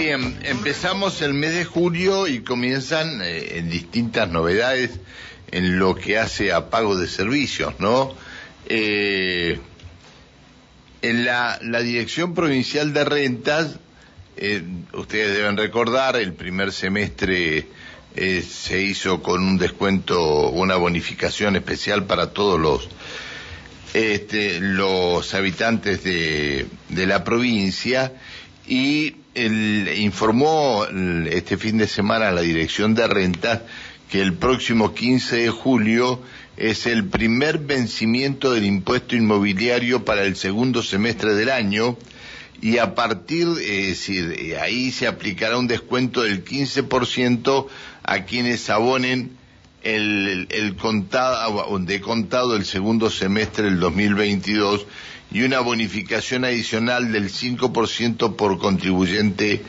Bien, empezamos el mes de julio y comienzan eh, distintas novedades en lo que hace a pago de servicios, ¿no? Eh, en la, Dirección Provincial de Rentas, eh, ustedes deben recordar, el primer semestre se hizo con un descuento, una bonificación especial para todos los este, los habitantes de, de la provincia y informó este fin de semana la Dirección de Rentas que el próximo 15 de julio es el primer vencimiento del impuesto inmobiliario para el segundo semestre del año y a partir, es decir, ahí se aplicará un descuento del 15% a quienes abonen el, el contado, de contado el segundo semestre del 2022 y una bonificación adicional del 5% por contribuyente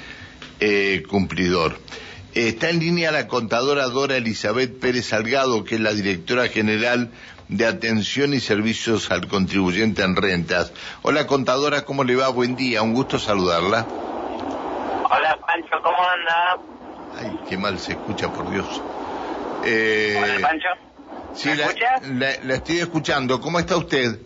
eh, cumplidor. Está en línea la contadora Dora Elizabeth Pérez Salgado, que es la directora general de Atención y Servicios al Contribuyente en Rentas. Hola contadora, ¿cómo le va? Buen día, un gusto saludarla. Hola Pancho, ¿cómo anda? Ay, qué mal se escucha, por Dios. Eh, Hola Pancho. Sí, la, la estoy escuchando. ¿Cómo está usted?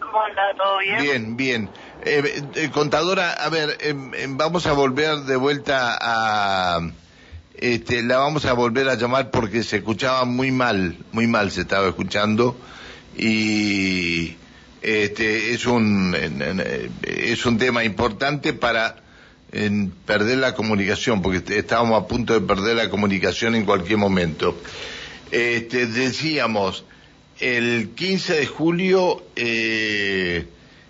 ¿Cómo anda? ¿Todo bien? Bien, bien. Eh, eh, contadora, a ver, em, em, vamos a volver de vuelta a... Este, la vamos a volver a llamar porque se escuchaba muy mal, muy mal se estaba escuchando y este es un es un tema importante para perder la comunicación porque estábamos a punto de perder la comunicación en cualquier momento. Este, decíamos, el 15 de julio eh,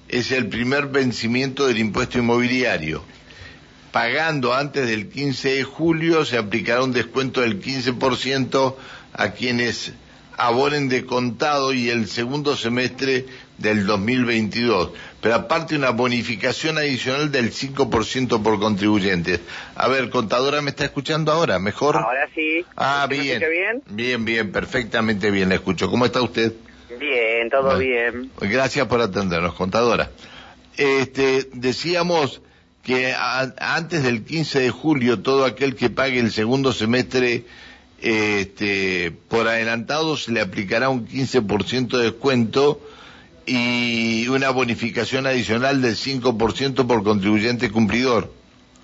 es el primer vencimiento del impuesto inmobiliario. Pagando antes del 15 de julio se aplicará un descuento del 15% a quienes abonen de contado y el segundo semestre del 2022. Pero aparte una bonificación adicional del 5% por contribuyentes. A ver, contadora, ¿me está escuchando ahora? ¿Mejor? Ahora sí. Ah, bien. bien. Bien, bien, perfectamente bien, le escucho. ¿Cómo está usted? Bien, todo bien. Gracias por atendernos, contadora. Este, decíamos que antes del 15 de julio todo aquel que pague el segundo semestre este, por adelantado se le aplicará un 15% de descuento y una bonificación adicional del 5% por contribuyente cumplidor.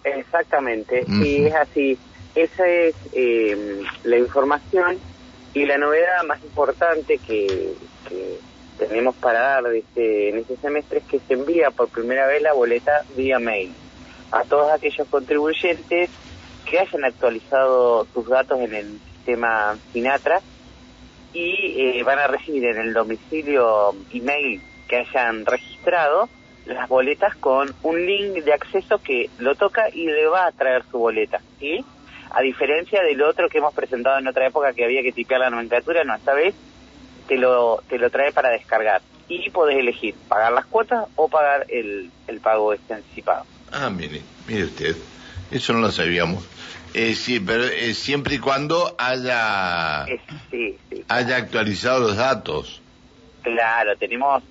Exactamente, sí, es así. Esa es eh, la información y la novedad más importante que, tenemos para dar este, en este semestre es que se envía por primera vez la boleta vía mail a todos aquellos contribuyentes que hayan actualizado sus datos en el sistema Sinatra y eh, van a recibir en el domicilio email que hayan registrado las boletas con un link de acceso que lo toca y le va a traer su boleta, ¿sí? A diferencia del otro que hemos presentado en otra época que había que tipear la nomenclatura, no, esta vez te lo, te lo trae para descargar y podés elegir pagar las cuotas o pagar el, el pago anticipado. Ah, mire, mire usted, eso no lo sabíamos. Eh, sí, pero eh, siempre y cuando haya, haya actualizado los datos. Claro, tenemos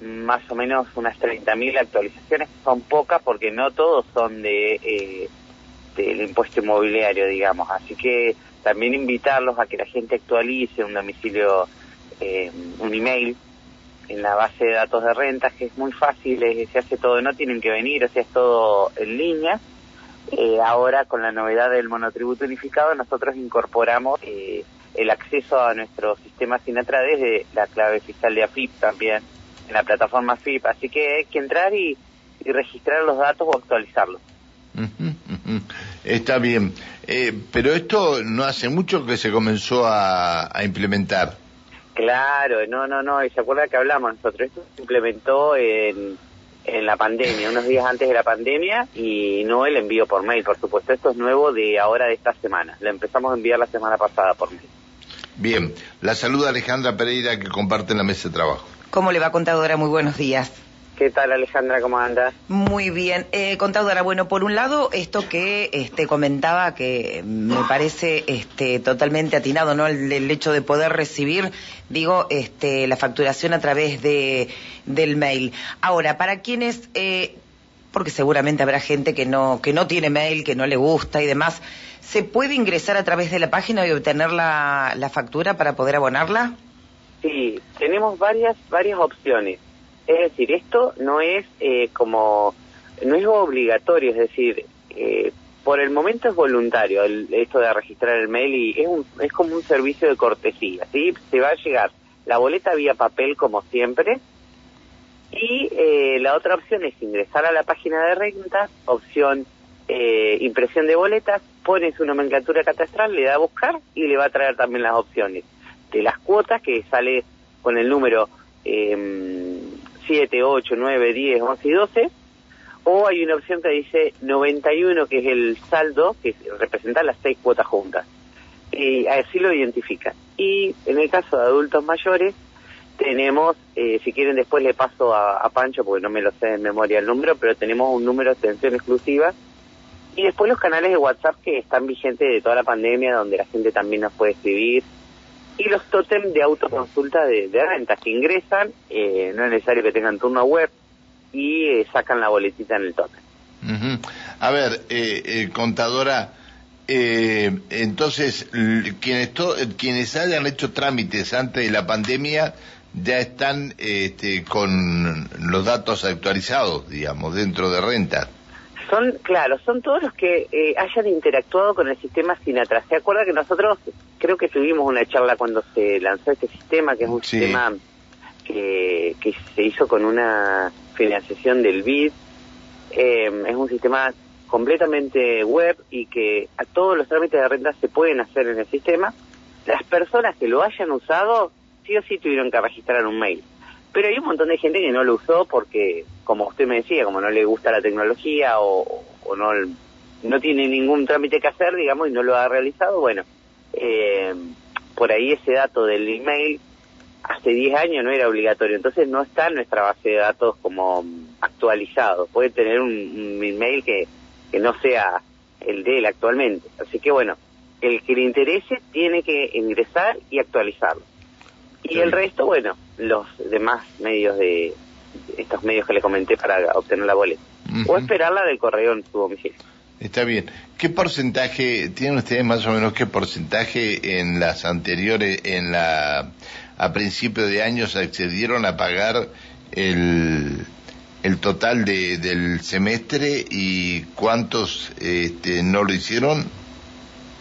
más o menos unas 30.000 actualizaciones, son pocas porque no todos son de eh, del impuesto inmobiliario, digamos. Así que también invitarlos a que la gente actualice un domicilio, eh, un email en la base de datos de rentas, que es muy fácil, se hace todo, no tienen que venir, o sea, es todo en línea eh, ahora, con la novedad del monotributo unificado, nosotros incorporamos eh, el acceso a nuestro sistema Sinatra desde la clave fiscal de AFIP también, en la plataforma AFIP. Así que hay que entrar y, registrar los datos o actualizarlos. Está bien. Eh, pero esto no hace mucho que se comenzó a, a implementar. Claro, no, no, no. Y se acuerda que hablamos nosotros. Esto se implementó en en la pandemia, unos días antes de la pandemia, y no el envío por mail, por supuesto. Esto es nuevo de ahora de esta semana. Lo empezamos a enviar la semana pasada por mail. Bien, la saluda Alejandra Pereira que comparte en la mesa de trabajo. ¿Cómo le va, contadora? Muy buenos días. ¿Qué tal, Alejandra? ¿Cómo andas? Muy bien. Eh, contadora, bueno, por un lado, esto que este, comentaba que me parece este, totalmente atinado, ¿no? El, hecho de poder recibir, digo, este, la facturación a través de, del mail. Ahora, para quienes eh, porque seguramente habrá gente que no, que no tiene mail, que no le gusta y demás. ¿Se puede ingresar a través de la página y obtener la, la factura para poder abonarla? Sí, tenemos varias, varias opciones. Es decir, esto no es eh, como, no es obligatorio, es decir, eh, por el momento es voluntario el, esto de registrar el mail y es, un, es como un servicio de cortesía, ¿sí? Se va a llegar la boleta vía papel como siempre y eh, la otra opción es ingresar a la página de rentas, opción eh, impresión de boletas, pone su nomenclatura catastral, le da a buscar y le va a traer también las opciones de las cuotas que sale con el número eh, 7, 8, 9, 10, 11 y 12 o hay una opción que dice 91, que es el saldo, que representa las seis cuotas juntas. Y así lo identifica. Y en el caso de adultos mayores, tenemos, eh, si quieren después le paso a, Pancho, porque no me lo sé de memoria el número, pero tenemos un número de atención exclusiva. Y después los canales de WhatsApp que están vigentes de toda la pandemia, donde la gente también nos puede escribir. Y los tótem de autoconsulta de, de rentas que ingresan, eh, no es necesario que tengan turno web, y eh, sacan la boletita en el tope. A ver, eh, eh, contadora, entonces, quienes, quienes hayan hecho trámites antes de la pandemia ya están este, con los datos actualizados, digamos, dentro de renta. Son, claro, son todos los que hayan interactuado con el sistema Sinatra. ¿Se acuerda que nosotros creo que tuvimos una charla cuando se lanzó este sistema, que es un sistema que, que se hizo con una financiación del BID. Eh, es un sistema completamente web y que a todos los trámites de renta se pueden hacer en el sistema. Las personas que lo hayan usado, sí o sí tuvieron que registrar un mail. Pero hay un montón de gente que no lo usó porque, como usted me decía, como no le gusta la tecnología o, no, no tiene ningún trámite que hacer, digamos, y no lo ha realizado, bueno, eh, por ahí ese dato del email hace 10 años no era obligatorio, entonces no está en nuestra base de datos como actualizado. Puede tener un, email que, que no sea el de él actualmente. Así que bueno, el que le interese tiene que ingresar y actualizarlo. Y el resto, bueno, los demás medios de estos medios que le comenté para obtener la boleta. O esperarla del correo en su domicilio. Está bien. ¿Qué porcentaje, tienen ustedes más o menos qué porcentaje en las anteriores, en la a principio de año se accedieron a pagar el, el total de, del semestre y cuántos este, no lo hicieron?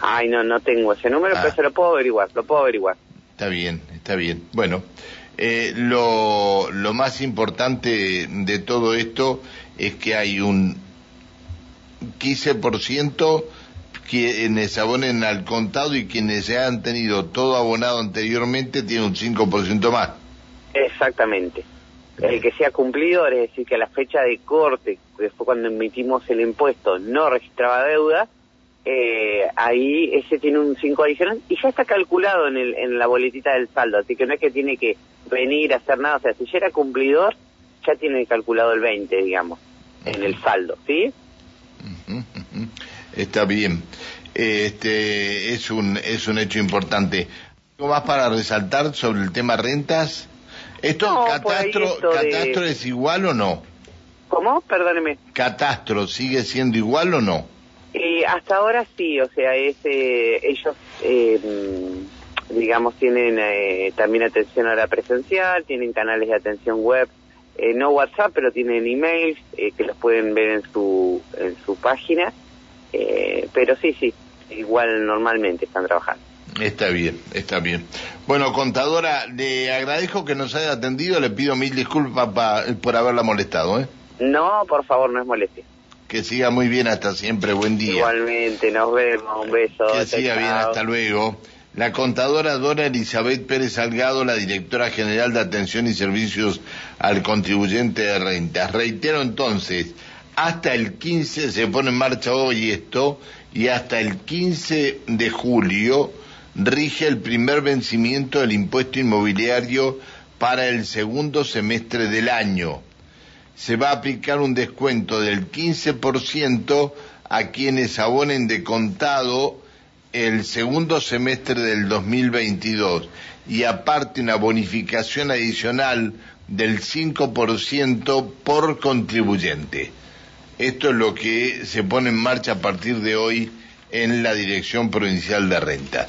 Ay, no, no tengo ese número, pero ah. se lo puedo averiguar, lo puedo averiguar. Está bien, está bien. Bueno, eh, lo, lo más importante de todo esto es que hay un 15% quienes abonen al contado y quienes se han tenido todo abonado anteriormente tienen un 5% más. Exactamente. El que se ha cumplido, es decir, que a la fecha de corte, que fue cuando emitimos el impuesto, no registraba deuda, eh, ahí ese tiene un 5 adicional y ya está calculado en, el, en la boletita del saldo, así que no es que tiene que venir a hacer nada, o sea, si ya era cumplidor, ya tiene calculado el 20, digamos, en el saldo, ¿sí? Está bien. Este es un es un hecho importante. ¿Algo más para resaltar sobre el tema rentas? ¿Esto catastro, catastro es igual o no? ¿Cómo? Perdóneme. ¿Catastro sigue siendo igual o no? Eh, hasta ahora sí, o sea, es, eh, ellos, eh, digamos, tienen también atención a la presencial, tienen canales de atención web, no WhatsApp, pero tienen emails que los pueden ver en su, en su página eh, pero sí, sí, igual normalmente están trabajando. Está bien, está bien. Bueno, contadora, le agradezco que nos haya atendido, le pido mil disculpas por haberla molestado. ¿eh? No, por favor, no es molestia. Que siga muy bien, hasta siempre, buen día. Igualmente, nos vemos, un beso. Que siga bien, hasta luego. La contadora Dora Elizabeth Pérez Salgado, la directora general de Atención y Servicios al Contribuyente de Rentas. Reitero entonces, hasta el 15 se pone en marcha hoy esto y hasta el 15 de julio rige el primer vencimiento del impuesto inmobiliario para el segundo semestre del año. Se va a aplicar un descuento del 15% a quienes abonen de contado el segundo semestre del 2022 y aparte una bonificación adicional del 5% por contribuyente. Esto es lo que se pone en marcha a partir de hoy en la Dirección Provincial de Rentas.